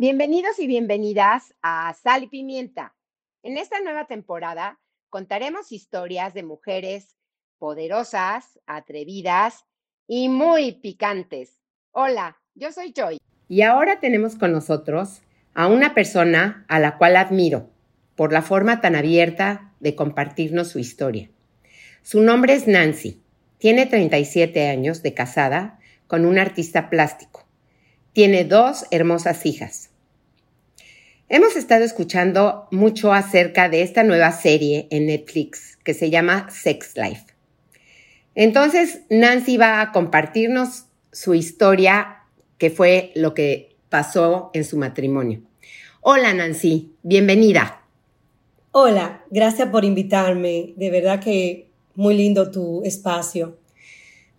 Bienvenidos y bienvenidas a Sal y Pimienta. En esta nueva temporada contaremos historias de mujeres poderosas, atrevidas y muy picantes. Hola, yo soy Joy. Y ahora tenemos con nosotros a una persona a la cual admiro por la forma tan abierta de compartirnos su historia. Su nombre es Nancy. Tiene 37 años de casada con un artista plástico. Tiene dos hermosas hijas. Hemos estado escuchando mucho acerca de esta nueva serie en Netflix que se llama Sex Life. Entonces, Nancy va a compartirnos su historia, que fue lo que pasó en su matrimonio. Hola Nancy, bienvenida. Hola, gracias por invitarme. De verdad que muy lindo tu espacio.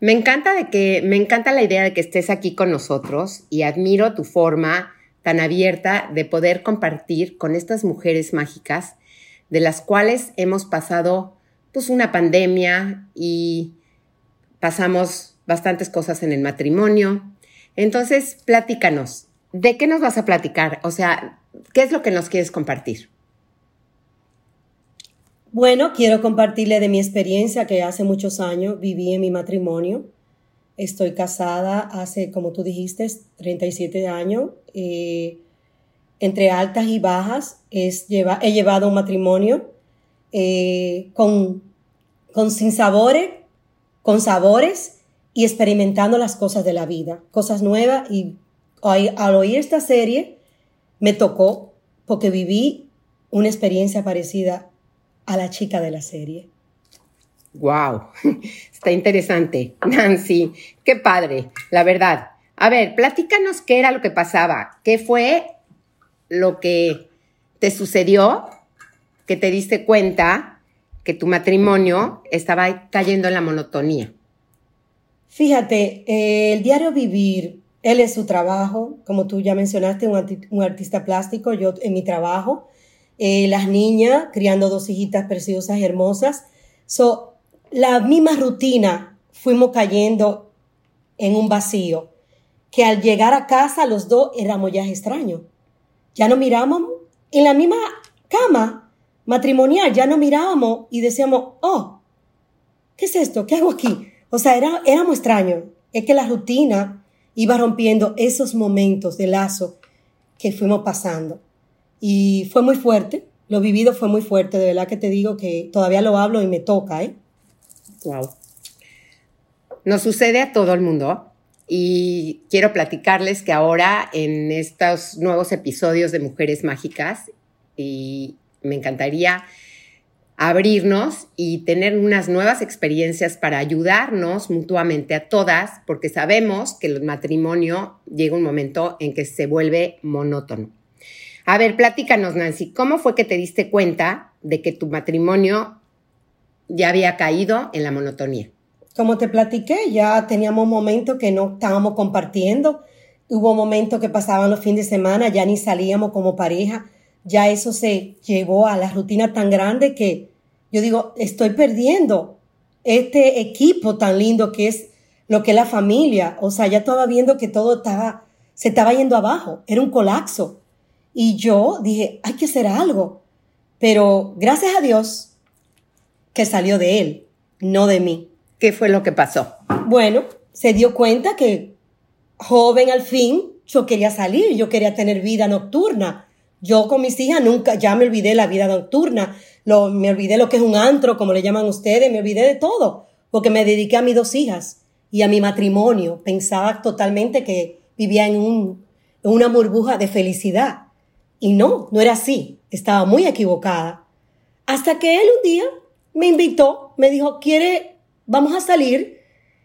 Me encanta de que me encanta la idea de que estés aquí con nosotros y admiro tu forma tan abierta de poder compartir con estas mujeres mágicas de las cuales hemos pasado pues una pandemia y pasamos bastantes cosas en el matrimonio. Entonces, platícanos, ¿de qué nos vas a platicar? O sea, ¿qué es lo que nos quieres compartir? Bueno, quiero compartirle de mi experiencia que hace muchos años viví en mi matrimonio Estoy casada hace, como tú dijiste, 37 años. Eh, entre altas y bajas es he llevado un matrimonio eh, con, con sin sabores, con sabores y experimentando las cosas de la vida, cosas nuevas. Y al oír esta serie me tocó porque viví una experiencia parecida a la chica de la serie. Wow, está interesante. Nancy, qué padre, la verdad. A ver, platícanos qué era lo que pasaba, qué fue lo que te sucedió, que te diste cuenta que tu matrimonio estaba cayendo en la monotonía. Fíjate, eh, el diario vivir, él es su trabajo, como tú ya mencionaste, un, artista plástico, yo en mi trabajo, eh, las niñas criando dos hijitas preciosas, hermosas. So, la misma rutina fuimos cayendo en un vacío, que al llegar a casa los dos éramos ya extraños. Ya no mirábamos en la misma cama matrimonial, ya no mirábamos y decíamos, oh, ¿qué es esto? ¿Qué hago aquí? O sea, era, éramos extraños. Es que la rutina iba rompiendo esos momentos de lazo que fuimos pasando. Y fue muy fuerte, lo vivido fue muy fuerte, de verdad que te digo que todavía lo hablo y me toca, ¿eh? Wow. Nos sucede a todo el mundo y quiero platicarles que ahora en estos nuevos episodios de Mujeres Mágicas y me encantaría abrirnos y tener unas nuevas experiencias para ayudarnos mutuamente a todas, porque sabemos que el matrimonio llega un momento en que se vuelve monótono. A ver, platícanos, Nancy, ¿cómo fue que te diste cuenta de que tu matrimonio ya había caído en la monotonía. Como te platiqué, ya teníamos momentos que no estábamos compartiendo. Hubo momentos que pasaban los fines de semana, ya ni salíamos como pareja. Ya eso se llevó a la rutina tan grande que yo digo, estoy perdiendo este equipo tan lindo que es lo que es la familia. O sea, ya estaba viendo que todo estaba, se estaba yendo abajo. Era un colapso. Y yo dije, hay que hacer algo. Pero gracias a Dios, que salió de él, no de mí. ¿Qué fue lo que pasó? Bueno, se dio cuenta que joven al fin, yo quería salir, yo quería tener vida nocturna. Yo con mis hijas nunca, ya me olvidé la vida nocturna, lo, me olvidé lo que es un antro, como le llaman ustedes, me olvidé de todo, porque me dediqué a mis dos hijas y a mi matrimonio. Pensaba totalmente que vivía en, un, en una burbuja de felicidad. Y no, no era así, estaba muy equivocada. Hasta que él un día me invitó, me dijo, ¿quiere, vamos a salir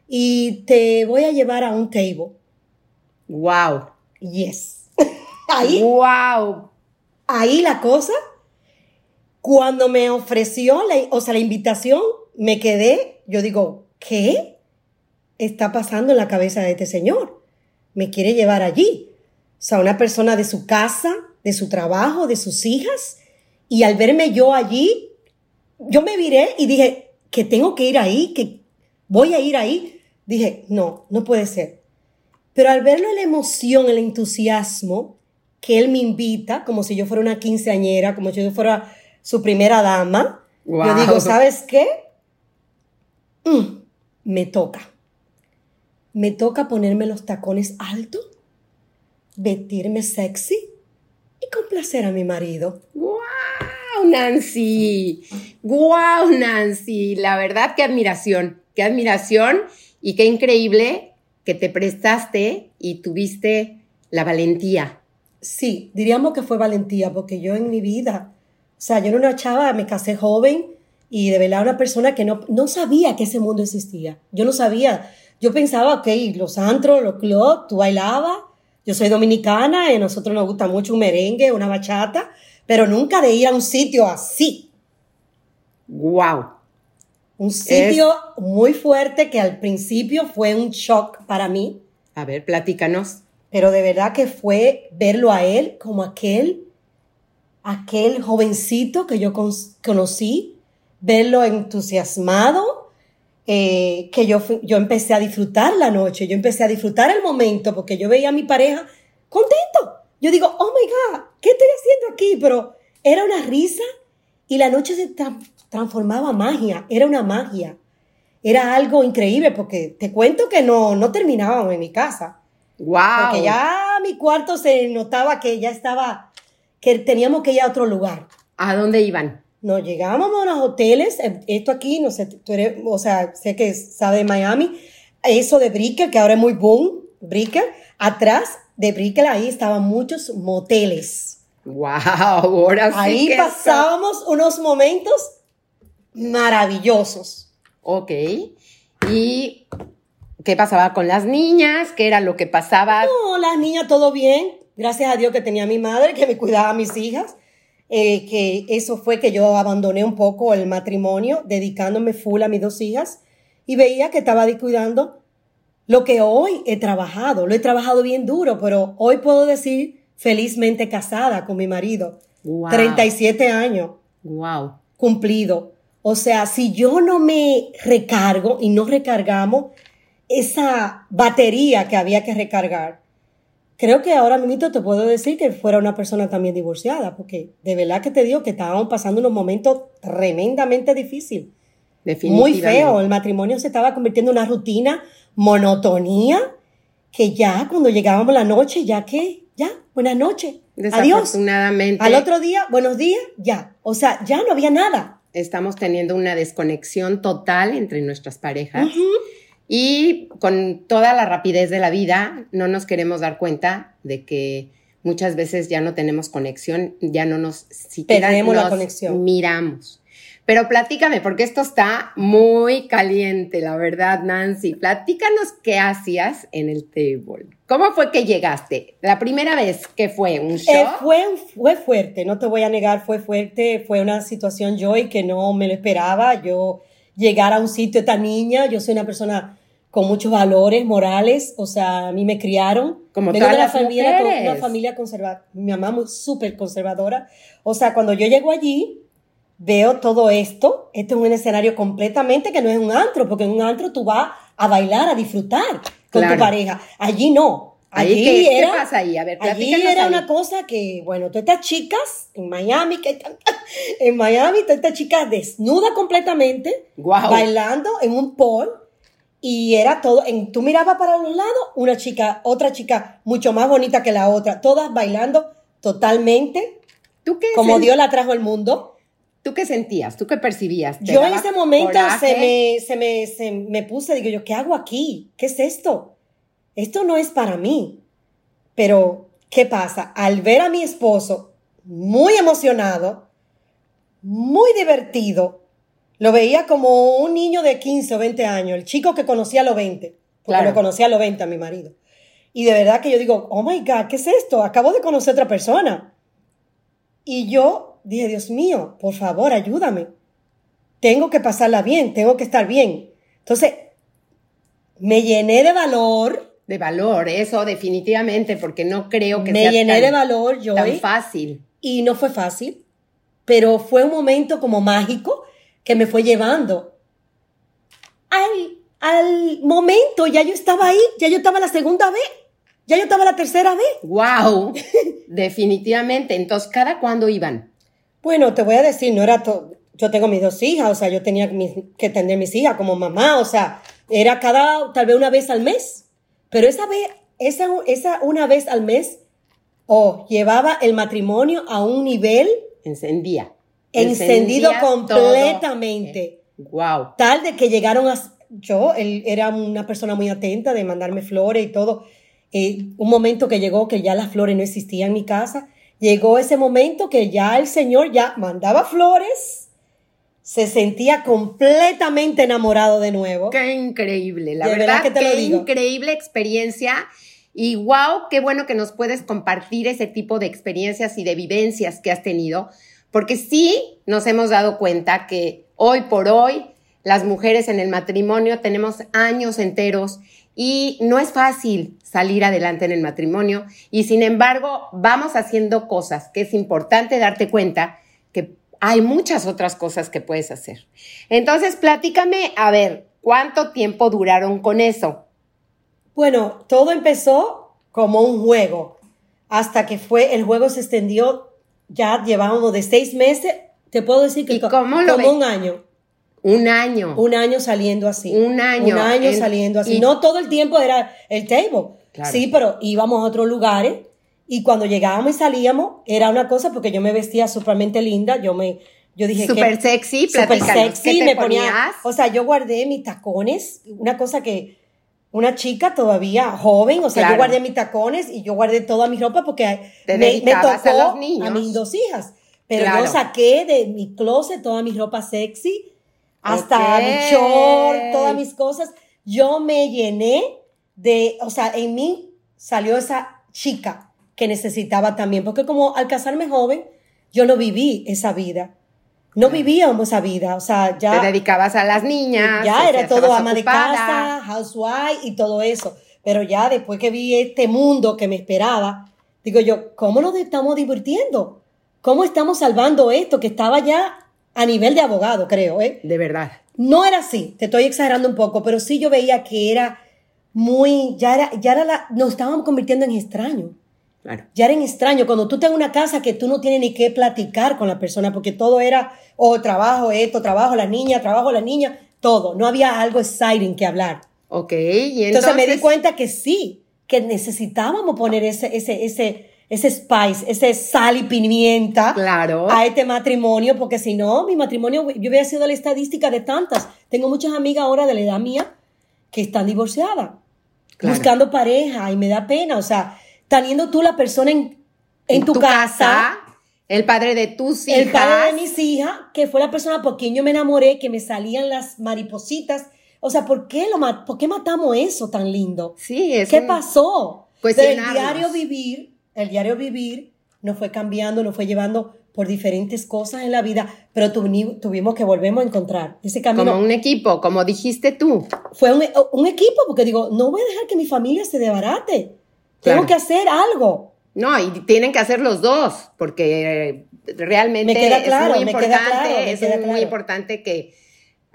y te voy a llevar a un table? Wow. Yes. ahí. Wow. Ahí la cosa. Cuando me ofreció, la, o sea, la invitación, me quedé, yo digo, ¿qué está pasando en la cabeza de este señor? Me quiere llevar allí. O sea, una persona de su casa, de su trabajo, de sus hijas, y al verme yo allí, yo me viré y dije que tengo que ir ahí, que voy a ir ahí. Dije, no, no puede ser. Pero al verlo la emoción, el entusiasmo, que él me invita, como si yo fuera una quinceañera, como si yo fuera su primera dama. Yo digo, ¿sabes qué? Mm, me toca. Me toca ponerme los tacones altos, vestirme sexy y complacer a mi marido. ¡Wow, Nancy! ¡Wow, Nancy! La verdad, qué admiración, qué admiración y qué increíble que te prestaste y tuviste la valentía. Sí, diríamos que fue valentía, porque yo en mi vida, o sea, yo era una chava, me casé joven y de verdad una persona que no, no sabía que ese mundo existía. Yo no sabía. Yo pensaba, ok, los antros, los clubs, tú bailabas, yo soy dominicana y a nosotros nos gusta mucho un merengue, una bachata, pero nunca de ir a un sitio así. ¡Wow! Un sitio muy fuerte que al principio fue un shock para mí. A ver, platícanos. Pero de verdad que fue verlo a él como aquel, aquel jovencito que yo conocí, verlo entusiasmado, eh, que yo, yo empecé a disfrutar la noche, yo empecé a disfrutar el momento porque yo veía a mi pareja contento. Yo digo, oh my God, ¿qué estoy haciendo aquí? Pero era una risa y la noche se transformaba magia, era una magia. Era algo increíble porque te cuento que no, no terminábamos en mi casa. Wow. Porque ya mi cuarto se notaba que ya estaba, que teníamos que ir a otro lugar. ¿A dónde iban? Nos llegábamos a unos hoteles, eh, esto aquí, no sé, tú eres, o sea, sé que sabe de Miami, eso de Brickell, que ahora es muy boom, Brickell, atrás de Brickell ahí estaban muchos moteles. Wow, ahora sí Ahí pasábamos unos momentos maravillosos. Ok. ¿Y qué pasaba con las niñas? ¿Qué era lo que pasaba? No, las niñas todo bien. Gracias a Dios que tenía mi madre que me cuidaba a mis hijas. Eh, que eso fue que yo abandoné un poco el matrimonio, dedicándome full a mis dos hijas y veía que estaba descuidando lo que hoy he trabajado. Lo he trabajado bien duro, pero hoy puedo decir felizmente casada con mi marido. Wow. 37 años. Wow. Cumplido. O sea, si yo no me recargo y no recargamos esa batería que había que recargar, creo que ahora mismo te puedo decir que fuera una persona también divorciada, porque de verdad que te digo que estábamos pasando unos momentos tremendamente difíciles. Muy feo, el matrimonio se estaba convirtiendo en una rutina, monotonía, que ya cuando llegábamos la noche, ya que, buenas noches, adiós. Al otro día, buenos días, ya. O sea, ya no había nada estamos teniendo una desconexión total entre nuestras parejas y con toda la rapidez de la vida no nos queremos dar cuenta de que muchas veces ya no tenemos conexión, ya no nos siquiera la conexión. miramos. Pero platícame, porque esto está muy caliente, la verdad, Nancy. Platícanos qué hacías en el table. ¿Cómo fue que llegaste? La primera vez que fue un show. Eh, fue, fue fuerte, no te voy a negar, fue fuerte. Fue una situación yo y que no me lo esperaba. Yo llegar a un sitio esta niña, yo soy una persona con muchos valores morales, o sea, a mí me criaron. Como toda la familia, una familia conservadora, mi mamá muy súper conservadora. O sea, cuando yo llego allí, veo todo esto, este es un escenario completamente que no es un antro, porque en un antro tú vas a bailar, a disfrutar con tu pareja. Allí no. Allí ¿Qué, era, pasa ahí? A ver, allí era una cosa que, bueno, todas estas chicas en Miami, que en Miami, todas estas chicas desnudas completamente, bailando en un pool, y era todo, en, tú mirabas para los lados, una chica, otra chica mucho más bonita que la otra, todas bailando totalmente, ¿Tú qué como Dios la trajo al mundo. ¿Tú qué sentías? ¿Tú qué percibías? Yo en ese momento se me, se, me, se me puse, digo yo, ¿qué hago aquí? ¿Qué es esto? Esto no es para mí. Pero, ¿qué pasa? Al ver a mi esposo muy emocionado, muy divertido, lo veía como un niño de 15 o 20 años, el chico que conocía a los 20, porque lo conocía a los 20 a mi marido. Y de verdad que yo digo, oh my God, ¿qué es esto? Acabo de conocer a otra persona. Y yo dije, Dios mío, por favor, ayúdame. Tengo que pasarla bien, tengo que estar bien. Entonces, me llené de valor. De valor, eso definitivamente, porque no creo que me sea llené de valor yo tan fácil. Y no fue fácil, pero fue un momento como mágico que me fue llevando al, al momento, ya yo estaba ahí, ya yo estaba la segunda vez. Ya yo estaba la tercera vez. ¡Wow! Definitivamente. Entonces, ¿cada cuándo iban? Bueno, te voy a decir, no era todo. Yo tengo mis dos hijas, o sea, yo tenía que tener mis hijas como mamá, o sea, era cada, tal vez una vez al mes. Pero esa vez, esa, esa una vez al mes, oh, llevaba el matrimonio a un nivel. Encendía. Encendido completamente. Wow. Tal de que llegaron a. Yo, él era una persona muy atenta de mandarme flores y todo. Eh, un momento que llegó que ya las flores no existían en mi casa. Llegó ese momento que ya el Señor ya mandaba flores, se sentía completamente enamorado de nuevo. Qué increíble, la verdad, que te qué increíble experiencia. Y wow, qué bueno que nos puedes compartir ese tipo de experiencias y de vivencias que has tenido, porque sí nos hemos dado cuenta que hoy por hoy las mujeres en el matrimonio tenemos años enteros y no es fácil salir adelante en el matrimonio y sin embargo vamos haciendo cosas que es importante darte cuenta que hay muchas otras cosas que puedes hacer. Entonces, platícame, a ver, ¿cuánto tiempo duraron con eso? Bueno, todo empezó como un juego, hasta que fue, el juego se extendió, ya llevábamos de seis meses, te puedo decir que como un año. Un año. Un año saliendo así. Un año. Un año saliendo así. no todo el tiempo era el table. Sí, pero íbamos a otros lugares y cuando llegábamos y salíamos era una cosa porque yo me vestía súpermente linda. Yo me, yo dije Súper sexy, Súper sexy. me ponía, o sea, yo guardé mis tacones. Una cosa que una chica todavía joven, o sea, yo guardé mis tacones y yo guardé toda mi ropa porque me, tocó a, los niños. a mis dos hijas. Pero yo saqué de mi closet toda mi ropa sexy hasta mi short, todas mis cosas. Yo me llené de, o sea, en mí salió esa chica que necesitaba también, porque como al casarme joven, yo no viví esa vida. No vivíamos esa vida, o sea, ya... Te dedicabas a las niñas. Ya era todo ama de casa, housewife y todo eso. Pero ya después que vi este mundo que me esperaba, digo yo, ¿cómo nos estamos divirtiendo? ¿Cómo estamos salvando esto que estaba ya a nivel de abogado, creo, ¿eh? De verdad. No era así, te estoy exagerando un poco, pero sí yo veía que era muy, ya era, ya era la, nos estábamos convirtiendo en extraños. Claro. Ya era en extraño. Cuando tú estás en una casa que tú no tienes ni qué platicar con la persona, porque todo era, oh, trabajo esto, trabajo la niña, trabajo la niña, todo. No había algo exciting que hablar. Ok, y entonces... entonces me di cuenta que sí, que necesitábamos poner ese, ese, ese, ese spice, ese sal y pimienta claro. a este matrimonio, porque si no, mi matrimonio, yo hubiera sido la estadística de tantas. Tengo muchas amigas ahora de la edad mía que están divorciadas, buscando pareja, y me da pena, o sea, teniendo tú la persona en, en, tu, casa, el padre de tus hijas. El padre de mis hijas, que fue la persona por quien yo me enamoré, que me salían las maripositas. O sea, ¿por qué, lo, ¿por qué matamos eso tan lindo? Sí, es ¿Qué pasó? Pues el diario vivir el diario vivir nos fue cambiando, nos fue llevando por diferentes cosas en la vida, pero tuvimos que volvemos a encontrar ese camino. Como un equipo, como dijiste tú. Fue un, equipo, porque digo, no voy a dejar que mi familia se debarate. Tengo que hacer algo. No, y tienen que hacer los dos, porque realmente me queda claro, es muy importante, es muy importante que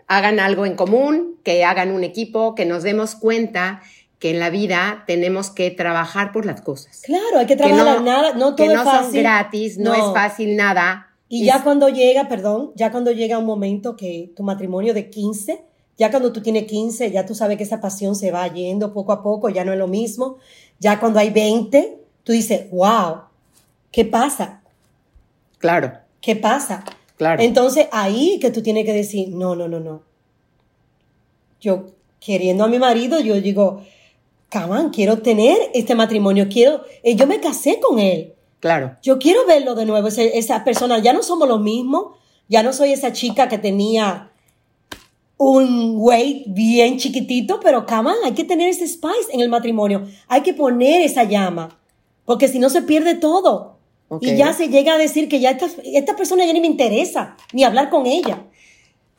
hagan algo en común, que hagan un equipo, que nos demos cuenta que en la vida tenemos que trabajar por las cosas. Claro, hay que trabajar no, nada, no todo que no son gratis, no. es fácil nada. Y ya cuando llega, perdón, ya cuando llega un momento que tu matrimonio de 15, ya cuando tú tienes 15, ya tú sabes que esa pasión se va yendo poco a poco, ya no es lo mismo. Ya cuando hay 20, tú dices, wow, ¿qué pasa? Claro. ¿Qué pasa? Claro. Entonces ahí que tú tienes que decir, no, no, no, no. Yo queriendo a mi marido, yo digo, Caman, quiero tener este matrimonio, quiero, eh, yo me casé con él. Claro. Yo quiero verlo de nuevo, esa, persona, ya no somos los mismos, ya no soy esa chica que tenía un weight bien chiquitito, pero caman, hay que tener ese spice en el matrimonio, hay que poner esa llama, porque si no se pierde todo. Y ya se llega a decir que ya esta, esta persona ya ni me interesa, ni hablar con ella.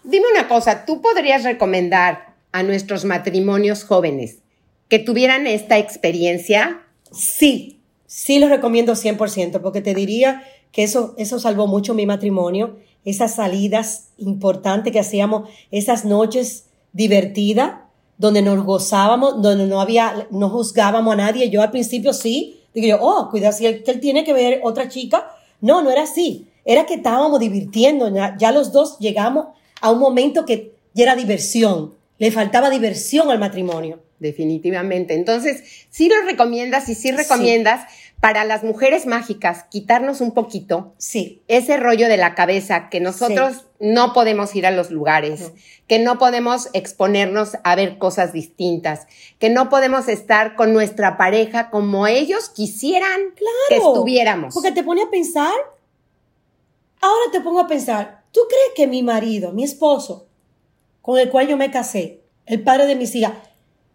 Dime una cosa, ¿tú podrías recomendar a nuestros matrimonios jóvenes que tuvieran esta experiencia? Sí, sí lo recomiendo 100%, porque te diría que eso, eso salvó mucho mi matrimonio, esas salidas importantes que hacíamos, esas noches divertidas. donde nos gozábamos, donde no había, no juzgábamos a nadie. Yo al principio sí, digo yo, oh, cuidado, si él, él tiene que ver otra chica. No, no era así. Era que estábamos divirtiendo. Ya los dos llegamos a un momento que ya era diversión. Le faltaba diversión al matrimonio. Definitivamente. Entonces, sí lo recomiendas y sí recomiendas para las mujeres mágicas quitarnos un poquito Sí. ese rollo de la cabeza que nosotros no podemos ir a los lugares, que no podemos exponernos a ver cosas distintas, que no podemos estar con nuestra pareja como ellos quisieran que Claro, estuviéramos. Porque te pone a pensar. Ahora te pongo a pensar. ¿Tú crees que mi marido, mi esposo, con el cual yo me casé, el padre de mis hijas,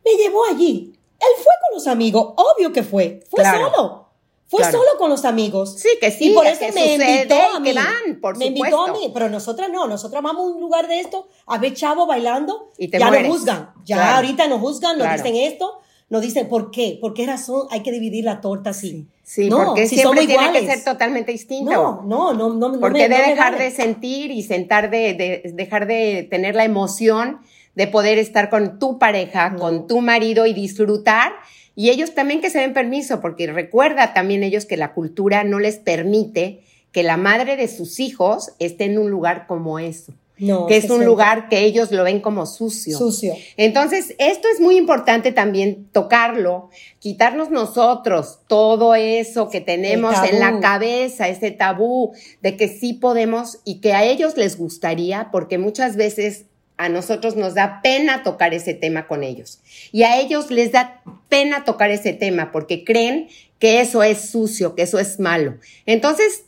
me llevó allí? Él fue con los amigos, obvio que fue. Fue Claro. solo. Fue Claro. solo con los amigos. Sí, que sí, y por que eso me invitó a mí. que van, por me invitó a mí, pero nosotras no. Nosotras vamos a un lugar de esto a ver chavo bailando. Y te ya mueres. nos juzgan. Ya Claro. ahorita nos juzgan, nos dicen esto, nos dicen por qué. ¿Por qué razón hay que dividir la torta así? Sí, No, porque si siempre tiene que iguales. ser totalmente distinto. No, no, no, no. no Porque no de me dejar vale. de sentir y sentar de, de- dejar de tener la emoción de poder estar con tu pareja, No. con tu marido y disfrutar. Y ellos también que se den permiso, porque recuerda también ellos que la cultura no les permite que la madre de sus hijos esté en un lugar como eso, No, que es un siente lugar que ellos lo ven como sucio. sucio. Entonces, esto es muy importante también tocarlo, quitarnos nosotros todo eso que tenemos en la cabeza, ese tabú de que sí podemos y que a ellos les gustaría, porque muchas veces a nosotros nos da pena tocar ese tema con ellos. Y a ellos les da pena tocar ese tema porque creen que eso es sucio, que eso es malo. Entonces,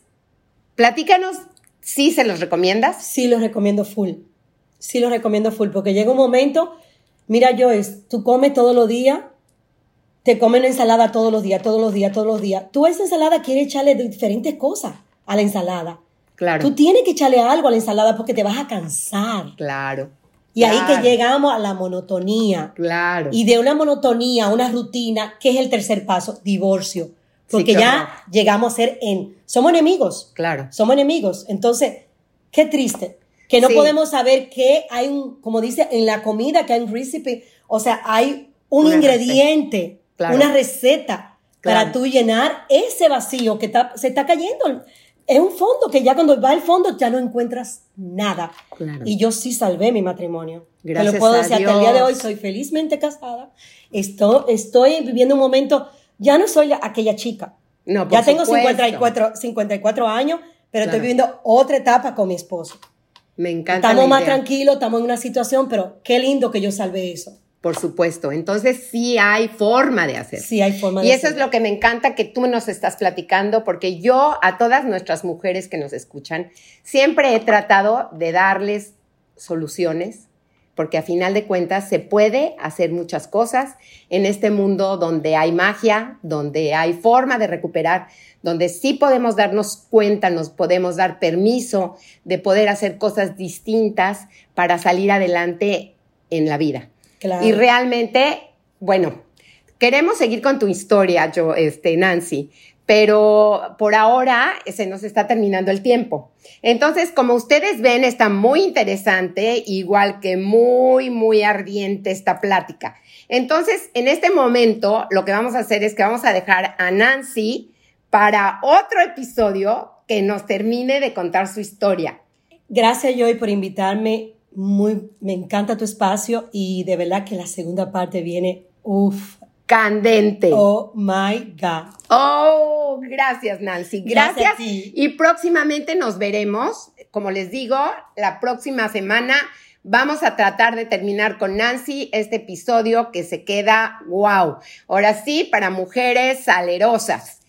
platícanos, ¿sí se los recomiendas? Sí lo recomiendo full. Sí lo recomiendo full, porque llega un momento, mira Joyce, tú comes todos los días, te comen ensalada todos los días, todos los días, todos los días. Tú a esa ensalada quieres echarle diferentes cosas a la ensalada. Claro. Tú tienes que echarle algo a la ensalada porque te vas a cansar. Claro. Y ahí que llegamos a la monotonía. Claro. Y de una monotonía a una rutina, ¿qué es el tercer paso? Divorcio. Porque ya llegamos a ser en... Somos enemigos. Claro. Somos enemigos. Entonces, qué triste. Que no Sí. podemos saber que hay un, como dice, en la comida, que hay un recipe. O sea, hay un Una ingrediente, Claro. una receta para tú llenar ese vacío que está- se está cayendo. Es un fondo que ya cuando va al fondo ya no encuentras nada. Claro. Y yo sí salvé mi matrimonio. Te Gracias lo puedo a decir, hasta el día de hoy Dios. soy felizmente casada. Estoy, estoy viviendo un momento, ya no soy la- aquella chica. No, por Ya tengo supuesto. 54, 54 años, pero Claro. estoy viviendo otra etapa con mi esposo. Me encanta. Estamos la más idea. tranquilos, estamos en una situación, pero qué lindo que yo salvé eso. Por supuesto. Entonces sí hay forma de hacer. Sí hay forma Y de eso es lo que me encanta que tú nos estás platicando, porque yo a todas nuestras mujeres que nos escuchan, siempre he tratado de darles soluciones, porque a final de cuentas se puede hacer muchas cosas en este mundo donde hay magia, donde hay forma de recuperar, donde sí podemos darnos cuenta, nos podemos dar permiso de poder hacer cosas distintas para salir adelante en la vida. Claro. Y realmente, bueno, queremos seguir con tu historia, yo, este, Nancy, pero por ahora se nos está terminando el tiempo. Entonces, como ustedes ven, está muy interesante, igual que muy, muy ardiente esta plática. Entonces, en este momento, lo que vamos a hacer es que vamos a dejar a Nancy para otro episodio que nos termine de contar su historia. Gracias, Joy, por invitarme. Muy, me encanta tu espacio y de verdad que la segunda parte viene, uff, Candente. oh my God. Oh, gracias Nancy, Gracias gracias. a ti. Y próximamente nos veremos. Como les digo, la próxima semana vamos a tratar de terminar con Nancy este episodio que se queda wow. Ahora sí, para mujeres salerosas.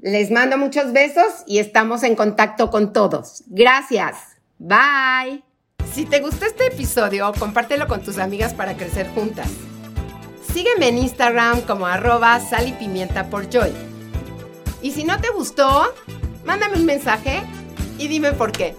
Les mando muchos besos y estamos en contacto con todos. Gracias. Bye. Si te gustó este episodio, compártelo con tus amigas para crecer juntas. Sígueme en Instagram como arroba sal y pimienta por Joy. Y si no te gustó, mándame un mensaje y dime por qué.